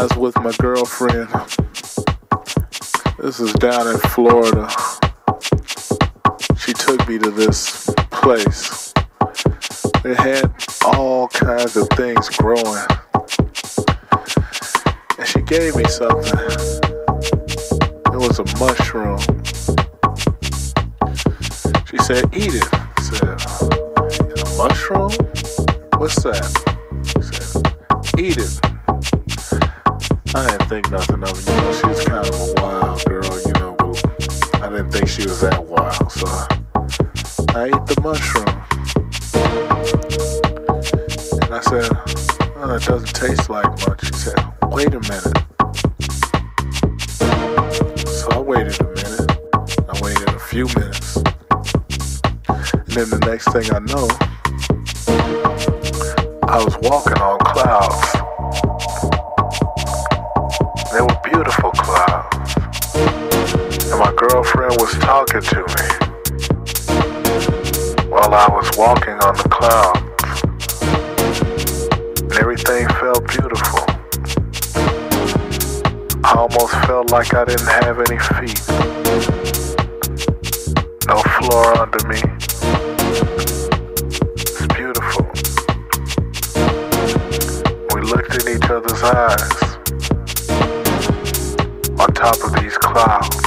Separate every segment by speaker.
Speaker 1: With my girlfriend. This is down in Florida. She took me to this place. It had all kinds of things growing. And she gave me something. It was a mushroom. She said, Eat it. thing I know, I was walking on clouds. They were beautiful clouds. And my girlfriend was talking to me while I was walking on the clouds. And everything felt beautiful. I almost felt like I didn't have any feet. No floor under me. eyes on top of these clouds.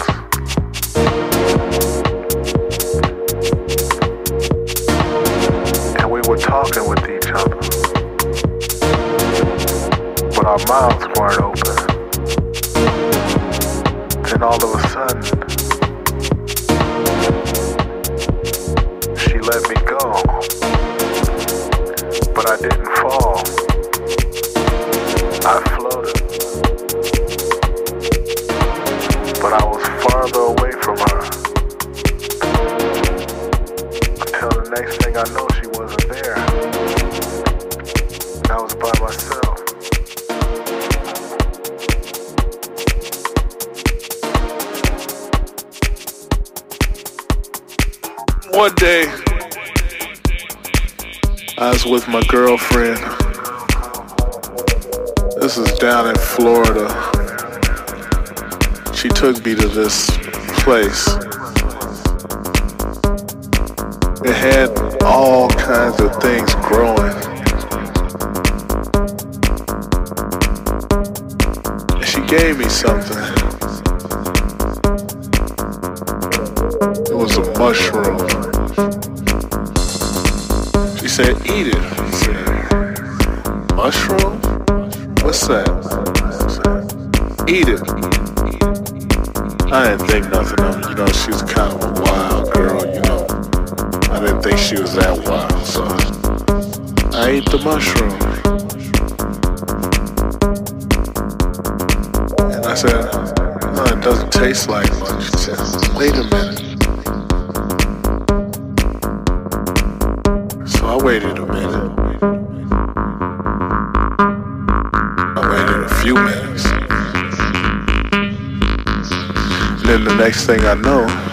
Speaker 1: next thing I know,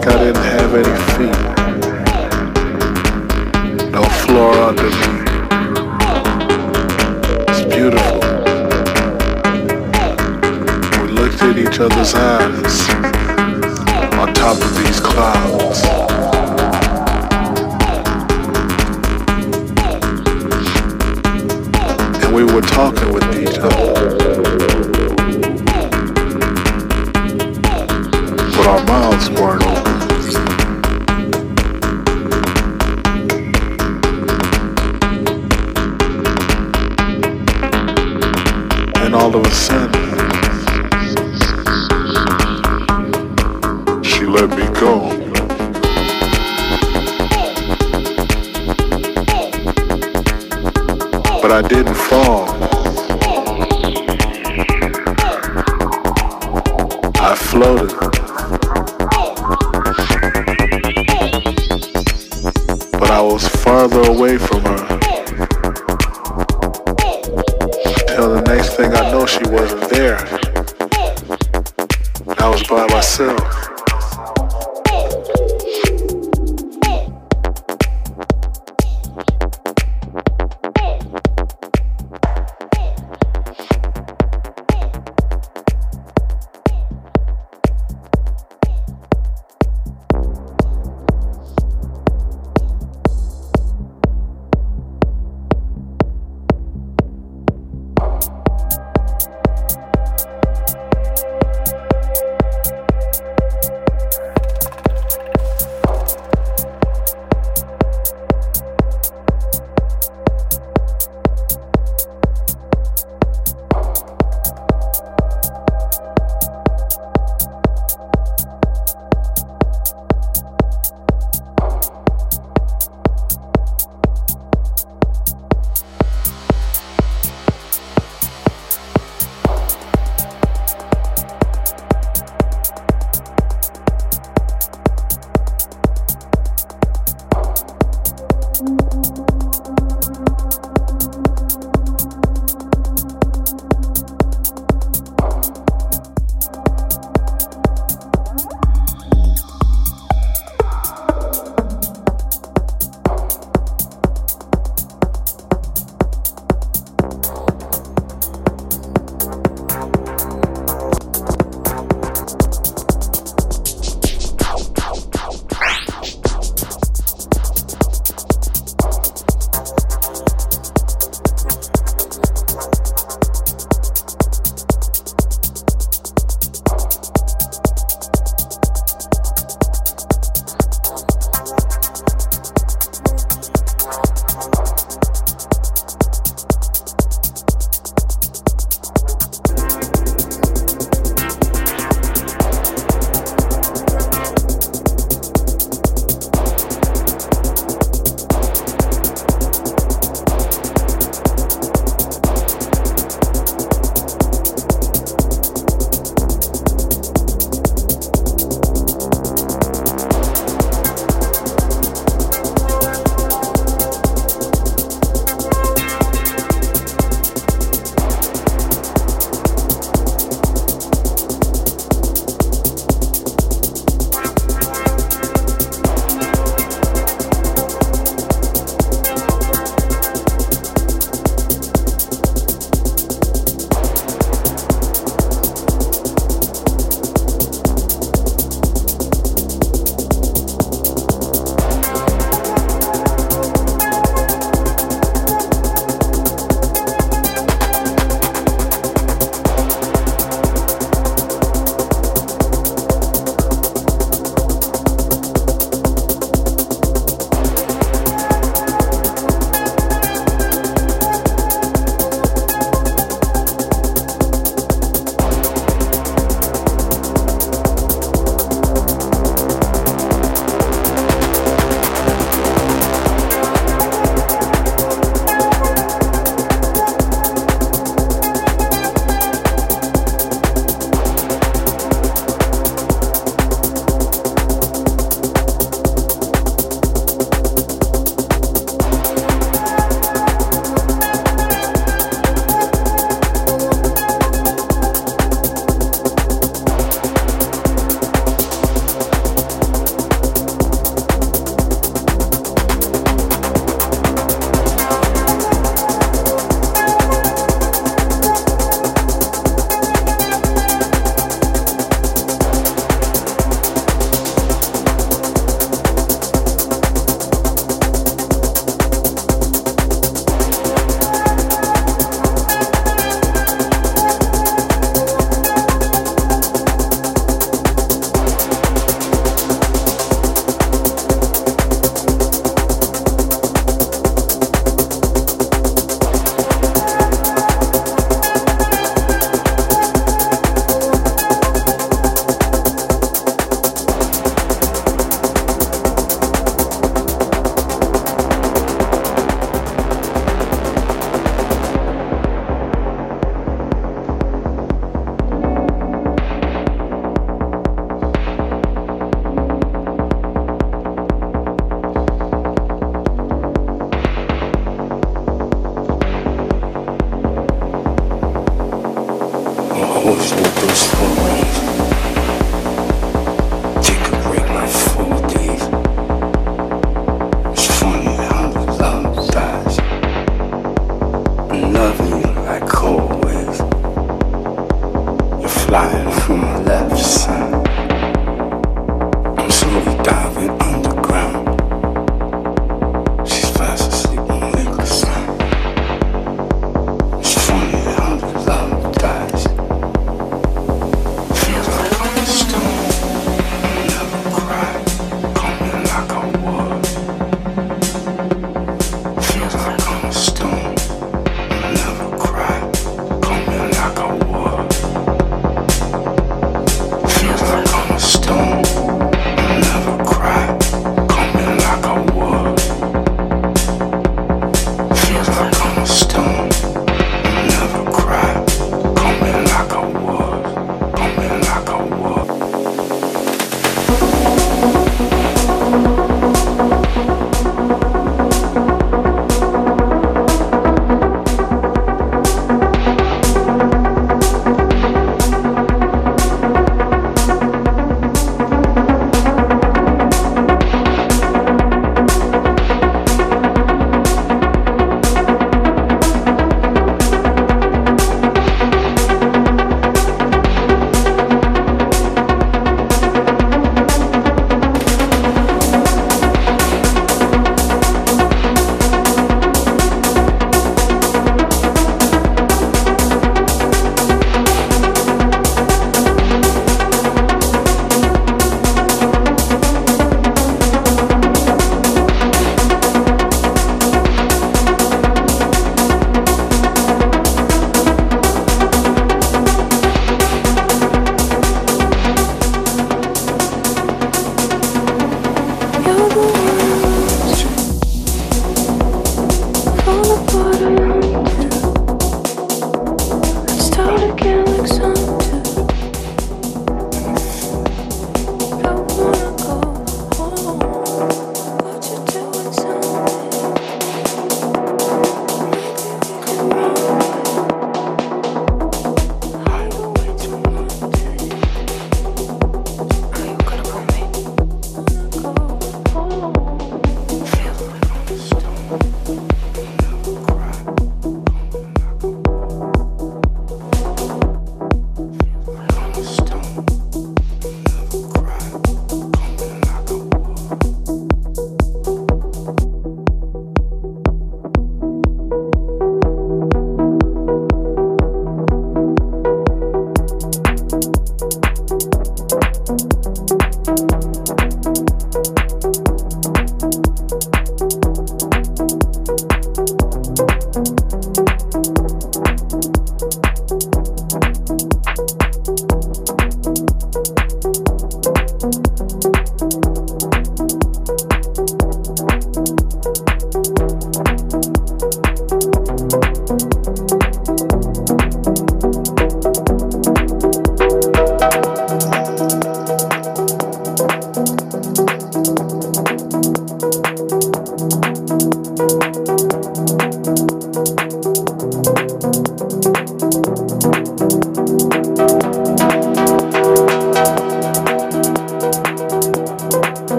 Speaker 1: like I didn't have any feet. No floor under me. It's beautiful. We looked at each other's eyes on top of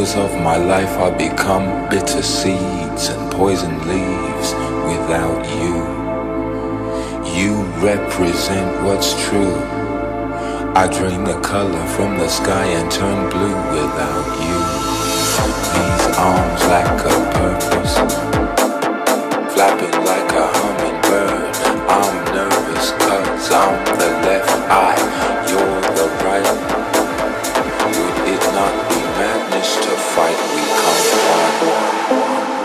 Speaker 2: flavors of my life are become bitter seeds and poison leaves without you. You represent what's true. I drain the color from the sky and turn blue without you. These arms lack a purpose, flapping like a hummingbird. I'm nervous cause I'm the left eye, you're the right. Fight, we come one.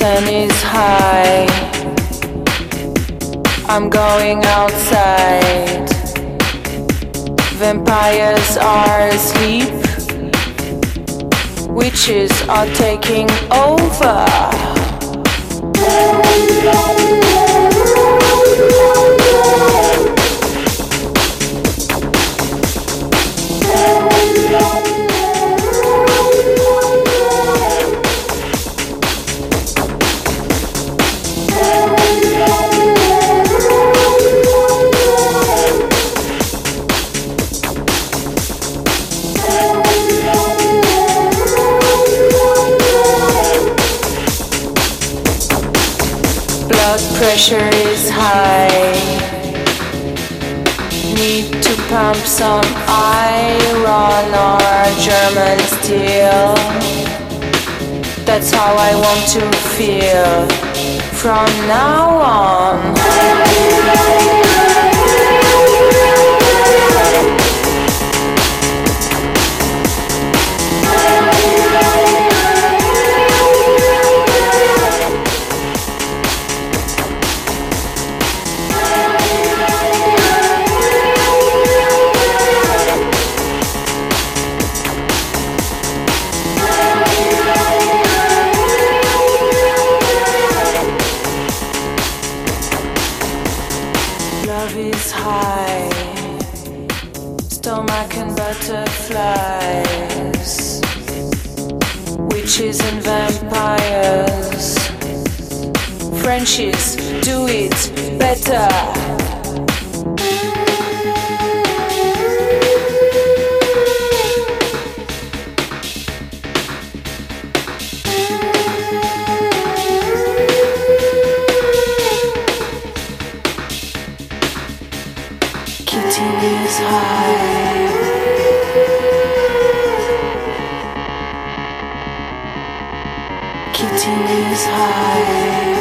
Speaker 3: Sun is high. I'm going outside. Vampires are asleep. Witches are taking over. Pressure is high. Need to pump some iron or German steel. That's how I want to feel from now on. Frenchies do it better. Kitty is high. Kitty is high.